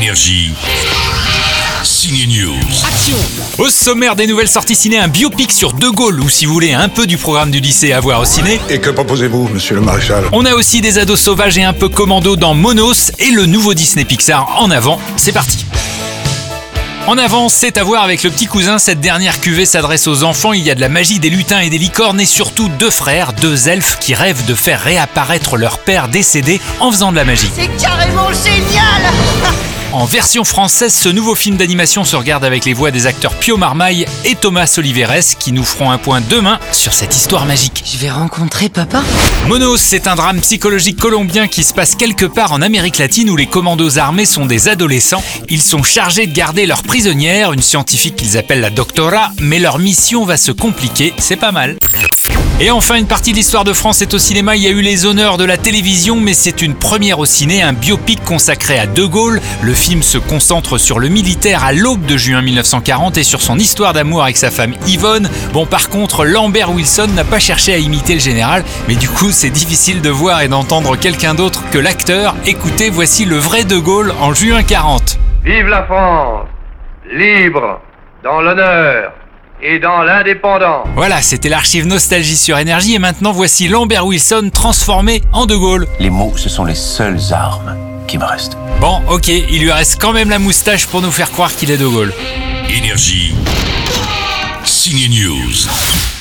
Énergie. Signe News. Au sommaire des nouvelles sorties ciné, un biopic sur De Gaulle, ou si vous voulez un peu du programme du lycée à voir au ciné. Et que proposez-vous, monsieur le maréchal? On a aussi des ados sauvages et un peu commando dans Monos et le nouveau Disney Pixar en avant. C'est parti. En avant, c'est à voir avec le petit cousin. Cette dernière cuvée s'adresse aux enfants. Il y a de la magie, des lutins et des licornes et surtout deux frères, deux elfes qui rêvent de faire réapparaître leur père décédé en faisant de la magie. C'est carrément génial En version française, ce nouveau film d'animation se regarde avec les voix des acteurs Pio Marmaille et Thomas Oliveres qui nous feront un point demain sur cette histoire magique. Je vais rencontrer papa Monos, c'est un drame psychologique colombien qui se passe quelque part en Amérique latine où les commandos armés sont des adolescents. Ils sont chargés de garder leur prisonnière, une scientifique qu'ils appellent la doctora, mais leur mission va se compliquer, c'est pas mal. Et enfin, une partie de l'histoire de France est au cinéma. Il y a eu les honneurs de la télévision, mais c'est une première au ciné, un biopic consacré à De Gaulle. Le film se concentre sur le militaire à l'aube de juin 1940 et sur son histoire d'amour avec sa femme Yvonne. Bon, par contre, Lambert Wilson n'a pas cherché à imiter le général, mais du coup, c'est difficile de voir et d'entendre quelqu'un d'autre que l'acteur. Écoutez, voici le vrai De Gaulle en juin 40. Vive la France, libre, dans l'honneur et dans l'indépendance. Voilà, c'était l'archive Nostalgie sur Énergie et maintenant voici Lambert Wilson transformé en De Gaulle. Les mots, ce sont les seules armes qui me restent. Bon, ok, il lui reste quand même la moustache pour nous faire croire qu'il est De Gaulle. Énergie. Signe News.